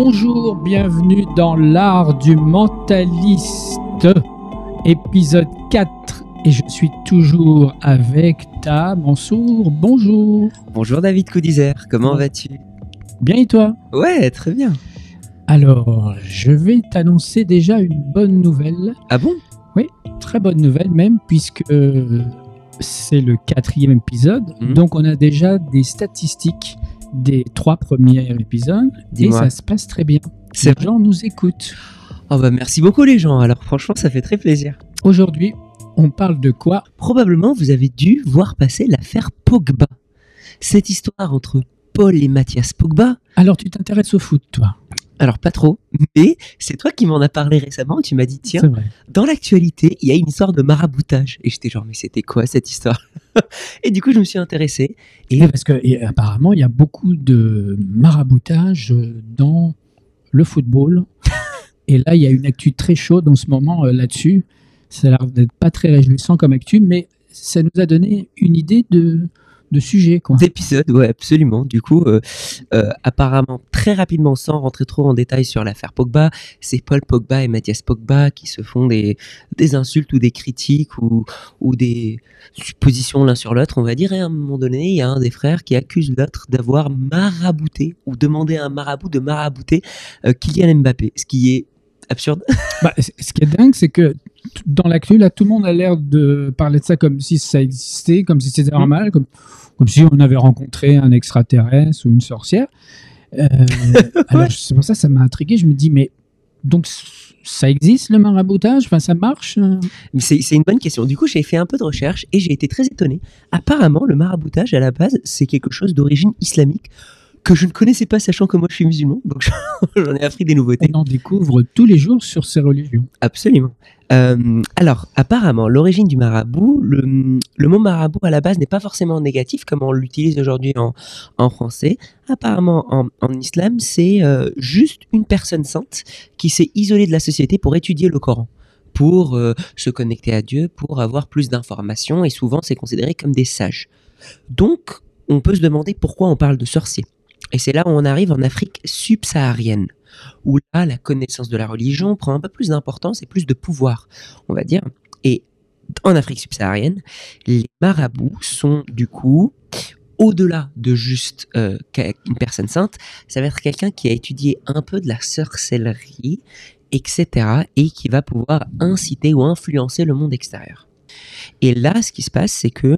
Bonjour, bienvenue dans l'art du mentaliste, épisode 4. Et je suis toujours avec ta Mansour. Bonjour. Bonjour David Coudizer, comment vas-tu? Bien et toi? Ouais, très bien. Alors, je vais t'annoncer déjà une bonne nouvelle. Ah bon? Très bonne nouvelle même, puisque euh, c'est le quatrième épisode. Mhm. Donc, on a déjà des statistiques des trois premiers épisodes. Et ça se passe très bien. Les gens nous écoutent. Oh bah merci beaucoup les gens, alors franchement ça fait très plaisir. Aujourd'hui, on parle de quoi? Probablement vous avez dû voir passer l'affaire Pogba. Cette histoire entre Paul et Mathias Pogba, Alors, tu t'intéresses au foot, toi? Alors pas trop, mais c'est toi qui m'en as parlé récemment, tu m'as dit tiens, dans l'actualité, il y a une histoire de maraboutage. Et j'étais genre mais c'était quoi cette histoire? Et du coup je me suis intéressé. Et parce que et apparemment, il y a beaucoup de maraboutage dans le football. et là, il y a une actu très chaude en ce moment euh, là-dessus. Ça a l'air d'être pas très réjouissant comme actu, mais ça nous a donné une idée de, de sujet. Quoi. d'épisodes, ouais, absolument. Du coup, euh, euh, apparemment, très rapidement, sans rentrer trop en détail sur l'affaire Pogba, c'est Paul Pogba et Mathias Pogba qui se font des, des insultes ou des critiques ou, ou des suppositions l'un sur l'autre, on va dire. Et à un moment donné, il y a un des frères qui accuse l'autre d'avoir marabouté ou demandé à un marabout de marabouter euh, Kylian Mbappé, ce qui est absurde. Bah, ce qui est dingue, c'est que dans l'actu, là, tout le monde a l'air de parler de ça comme si ça existait, comme si c'était normal, comme, comme si on avait rencontré un extraterrestre ou une sorcière. Euh, alors, c'est pour ça que ça m'a intrigué. Je me dis, mais donc ça existe le maraboutage? Enfin, ça marche? C'est une bonne question. Du coup, j'ai fait un peu de recherche et j'ai été très étonné. Apparemment, le maraboutage, à la base, c'est quelque chose d'origine islamique que je ne connaissais pas, sachant que moi je suis musulman. Donc j'en ai appris des nouveautés. On en découvre tous les jours sur ces religions. Absolument. Euh, alors, apparemment, l'origine du marabout, le, le mot marabout à la base n'est pas forcément négatif comme on l'utilise aujourd'hui en, en français. Apparemment, en, en islam, c'est euh, juste une personne sainte qui s'est isolée de la société pour étudier le Coran, pour euh, se connecter à Dieu, pour avoir plus d'informations, et souvent c'est considéré comme des sages. Donc, on peut se demander pourquoi on parle de sorciers. Et c'est là où on arrive en Afrique subsaharienne où là, la connaissance de la religion prend un peu plus d'importance et plus de pouvoir, on va dire. Et en Afrique subsaharienne, les marabouts sont du coup, au-delà de juste euh, une personne sainte, ça va être quelqu'un qui a étudié un peu de la sorcellerie, etc., et qui va pouvoir inciter ou influencer le monde extérieur. Et là, ce qui se passe, c'est que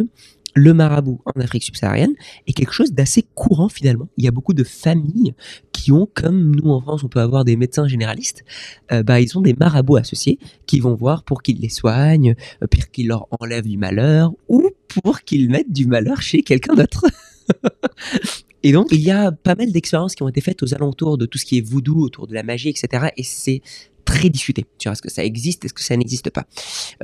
le marabout en Afrique subsaharienne est quelque chose d'assez courant finalement. Il y a beaucoup de familles qui ont, comme nous en France, on peut avoir des médecins généralistes, euh, bah, ils ont des marabouts associés qui vont voir pour qu'ils les soignent, euh, pour qu'ils leur enlèvent du malheur ou pour qu'ils mettent du malheur chez quelqu'un d'autre. Et donc, il y a pas mal d'expériences qui ont été faites aux alentours de tout ce qui est voodoo, autour de la magie, etc. Et c'est très discuté. Vois, est-ce que ça existe, est-ce que ça n'existe pas?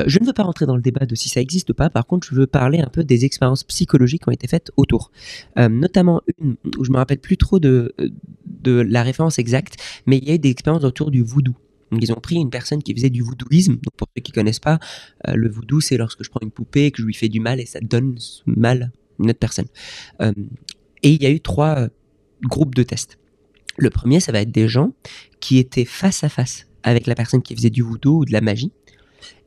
Euh, Je ne veux pas rentrer dans le débat de si ça existe ou pas. Par contre, je veux parler un peu des expériences psychologiques qui ont été faites autour. Euh, notamment une où je me rappelle plus trop de, de la référence exacte, mais il y a eu des expériences autour du voodoo. Ils ont pris une personne qui faisait du voodooisme. Pour ceux qui connaissent pas, euh, le voodoo, c'est lorsque je prends une poupée, que je lui fais du mal et ça donne mal à une autre personne. Et il y a eu trois groupes de tests. Le premier, ça va être des gens qui étaient face à face avec la personne qui faisait du voodoo ou de la magie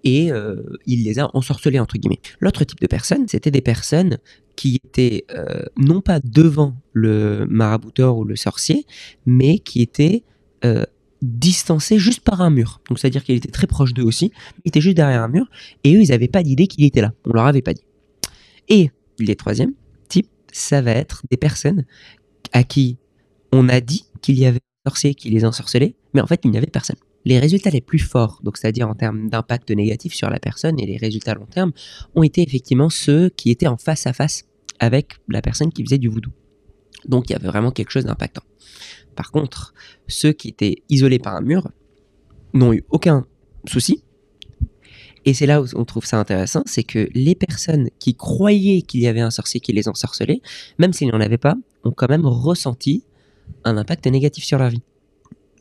et euh, il les a ensorcelés entre guillemets. L'autre type de personnes, c'était des personnes qui étaient euh, non pas devant le marabouteur ou le sorcier, mais qui étaient euh, distancés juste par un mur. Donc c'est-à-dire qu'il était très proche d'eux aussi, il était juste derrière un mur, et eux, ils n'avaient pas d'idée qu'il était là. On leur avait pas dit. Et les troisièmes types, ça va être des personnes à qui on a dit qu'il y avait un sorcier qui les ensorcelait, mais en fait, il n'y avait personne. Les résultats les plus forts, donc c'est-à-dire en termes d'impact négatif sur la personne et les résultats à long terme, ont été effectivement ceux qui étaient en face à face avec la personne qui faisait du voodoo. Donc il y avait vraiment quelque chose d'impactant. Par contre, ceux qui étaient isolés par un mur n'ont eu aucun souci. Et c'est là où on trouve ça intéressant, c'est que les personnes qui croyaient qu'il y avait un sorcier qui les ensorcelait, même s'il n'y en avait pas, ont quand même ressenti un impact négatif sur leur vie.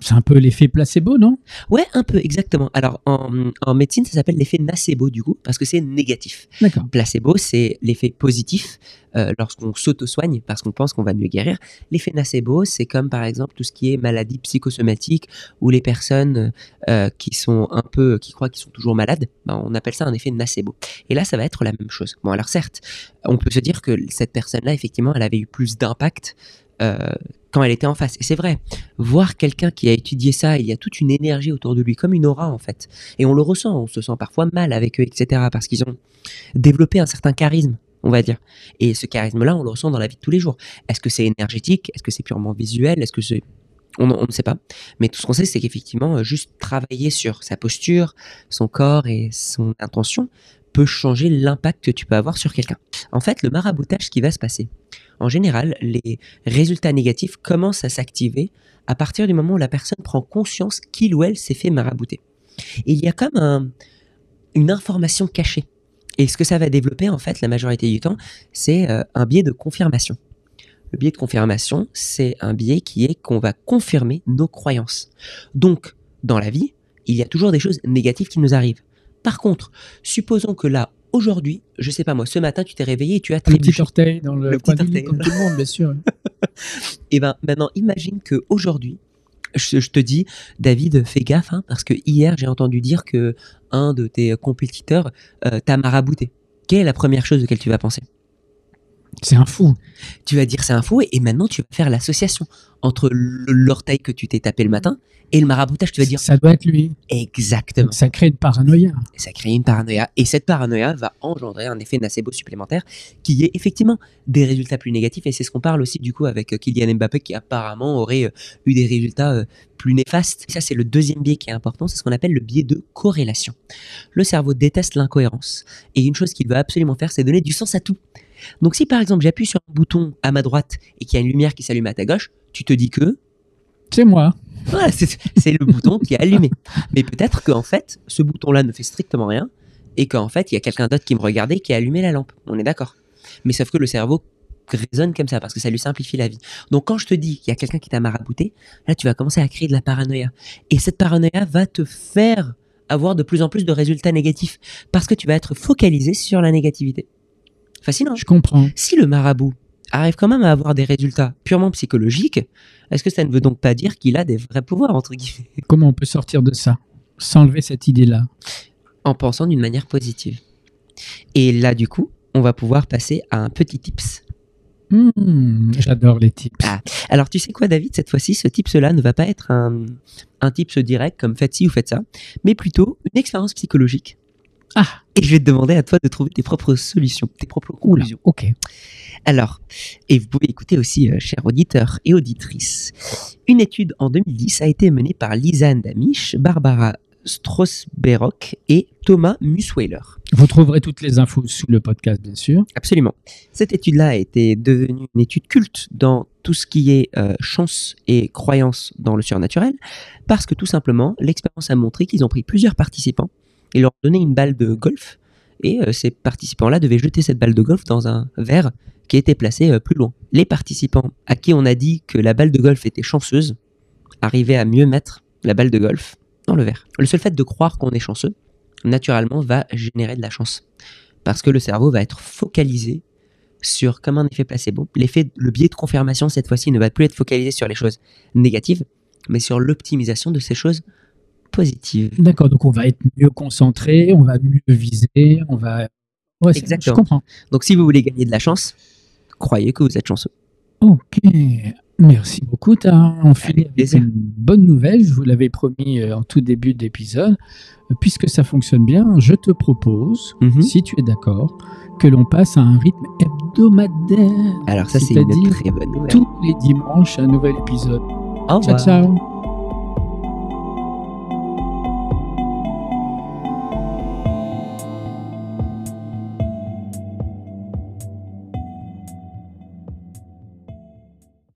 C'est un peu l'effet placebo, non? Ouais, un peu, exactement. Alors, en, en médecine, ça s'appelle l'effet nacebo, du coup, parce que c'est négatif. D'accord. Placebo, c'est l'effet positif euh, lorsqu'on s'auto-soigne parce qu'on pense qu'on va mieux guérir. L'effet nacebo, c'est comme par exemple tout ce qui est maladie psychosomatique ou les personnes euh, qui sont un peu, qui croient qu'ils sont toujours malades. Ben, on appelle ça un effet nacebo. Et là, ça va être la même chose. Bon, alors certes, on peut se dire que cette personne-là, effectivement, elle avait eu plus d'impact quand elle était en face. Et c'est vrai, voir quelqu'un qui a étudié ça, il y a toute une énergie autour de lui, comme une aura en fait. Et on le ressent, on se sent parfois mal avec eux, etc. Parce qu'ils ont développé un certain charisme, on va dire. Et ce charisme-là, on le ressent dans la vie de tous les jours. Est-ce que c'est énergétique? Est-ce que c'est purement visuel? Est-ce que. On, on ne sait pas. Mais tout ce qu'on sait, c'est qu'effectivement, euh, juste travailler sur sa posture, son corps et son intention peut changer l'impact que tu peux avoir sur quelqu'un. En fait, le maraboutage, qui va se passer, en général, les résultats négatifs commencent à s'activer à partir du moment où la personne prend conscience qu'il ou elle s'est fait marabouter. Il y a comme un- une information cachée. Et ce que ça va développer, en fait, la majorité du temps, c'est euh, un biais de confirmation. Le biais de confirmation, c'est un biais qui est qu'on va confirmer nos croyances. Donc, dans la vie, il y a toujours des choses négatives qui nous arrivent. Par contre, supposons que là, aujourd'hui, je sais pas moi, ce matin, tu t'es réveillé et tu as Le petit trébuché. orteil dans le, Le coin orteil. comme tout le monde, bien sûr. Et ben maintenant, imagine que aujourd'hui, je, je te dis, David, fais gaffe, hein, parce que hier, j'ai entendu dire que un de tes compétiteurs euh, t'a marabouté. Quelle est la première chose auquel tu vas penser? C'est un fou. Tu vas dire c'est un fou, et, maintenant tu vas faire l'association entre l'orteil que tu t'es tapé le matin et le maraboutage. Tu vas dire Ça doit être lui. exactement. Donc, ça crée une paranoïa. Ça crée une paranoïa. Et cette paranoïa va engendrer un effet nacebo supplémentaire qui est effectivement des résultats plus négatifs. Et c'est ce qu'on parle aussi du coup avec euh, Kylian Mbappé qui apparemment aurait euh, eu des résultats euh, plus néfastes. Et ça, c'est le deuxième biais qui est important. C'est ce qu'on appelle le biais de corrélation. Le cerveau déteste l'incohérence. Et une chose qu'il veut absolument faire, c'est donner du sens à tout. Donc si par exemple j'appuie sur un bouton à ma droite et qu'il y a une lumière qui s'allume à ta gauche, tu te dis que C'est moi. voilà, c'est le bouton qui est allumé. Mais peut-être qu'en fait, ce bouton-là ne fait strictement rien et qu'en fait, il y a quelqu'un d'autre qui me regardait qui a allumé la lampe. On est d'accord. Mais sauf que le cerveau raisonne comme ça parce que ça lui simplifie la vie. Donc quand je te dis qu'il y a quelqu'un qui t'a marabouté, là tu vas commencer à créer de la paranoïa. Et cette paranoïa va te faire avoir de plus en plus de résultats négatifs parce que tu vas être focalisé sur la négativité. Fascinant. hein Je comprends. si le marabout arrive quand même à avoir des résultats purement psychologiques, est-ce que ça ne veut donc pas dire qu'il a des vrais pouvoirs, entre guillemets, Comment on peut sortir de ça S'enlever cette idée-là? en pensant d'une manière positive Et là, du coup, on va pouvoir passer à un petit tips. Hmm, J'adore les tips. Ah. Alors, tu sais quoi, David, cette fois-ci, ce tips-là ne va pas être un, un tips direct comme faites ci ou faites ça, mais plutôt une expérience psychologique. Ah. Et je vais te demander à toi de trouver tes propres solutions, tes propres Oula, conclusions. ok. Alors, et vous pouvez écouter aussi, euh, chers auditeurs et auditrices, une étude en 2010 a été menée par Lisanne Damisch, Barbara Strauss-Berock et Thomas Musweiler. Vous trouverez toutes les infos sous le podcast, bien sûr. Absolument. Cette étude-là a été devenue une étude culte dans tout ce qui est euh, chance et croyance dans le surnaturel, parce que tout simplement, l'expérience a montré qu'ils ont pris plusieurs participants et leur donné une balle de golf, et euh, ces participants-là devaient jeter cette balle de golf dans un verre qui était placé euh, plus loin. Les participants à qui on a dit que la balle de golf était chanceuse arrivaient à mieux mettre la balle de golf dans le verre. Le seul fait de croire qu'on est chanceux, naturellement, va générer de la chance. Parce que le cerveau va être focalisé sur, comme un effet placebo, l'effet, le biais de confirmation cette fois-ci ne va plus être focalisé sur les choses négatives, mais sur l'optimisation de ces choses D'accord, donc on va être mieux concentré, on va mieux viser, on va. Ouais, Exactement. Je comprends. Donc si vous voulez gagner de la chance, croyez que vous êtes chanceux. Ok. Merci beaucoup. T'as on finit avec plaisir. une bonne nouvelle. Je vous l'avais promis euh, en tout début d'épisode. Euh, Puisque ça fonctionne bien, je te propose, Mhm. si tu es d'accord, que l'on passe à un rythme hebdomadaire. Alors ça c'est une très bonne nouvelle. Tous les dimanches, un nouvel épisode. Au Ciao, revoir. ciao.